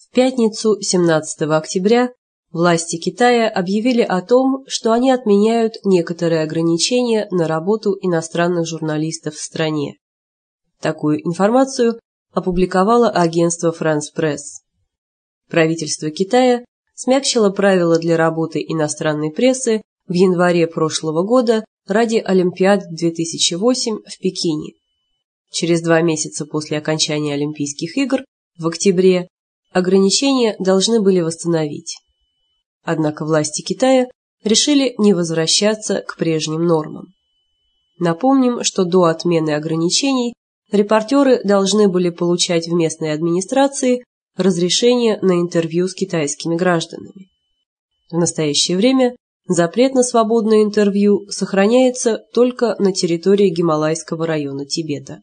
В пятницу 17 октября власти Китая объявили о том, что они отменяют некоторые ограничения на работу иностранных журналистов в стране. Такую информацию опубликовало агентство France Press. Правительство Китая смягчило правила для работы иностранной прессы в январе прошлого года ради Олимпиад 2008 в Пекине. Через два месяца после окончания Олимпийских игр, в октябре, ограничения должны были восстановить. Однако власти Китая решили не возвращаться к прежним нормам. Напомним, что до отмены ограничений репортеры должны были получать в местной администрации разрешение на интервью с китайскими гражданами. В настоящее время запрет на свободное интервью сохраняется только на территории Гималайского района Тибета.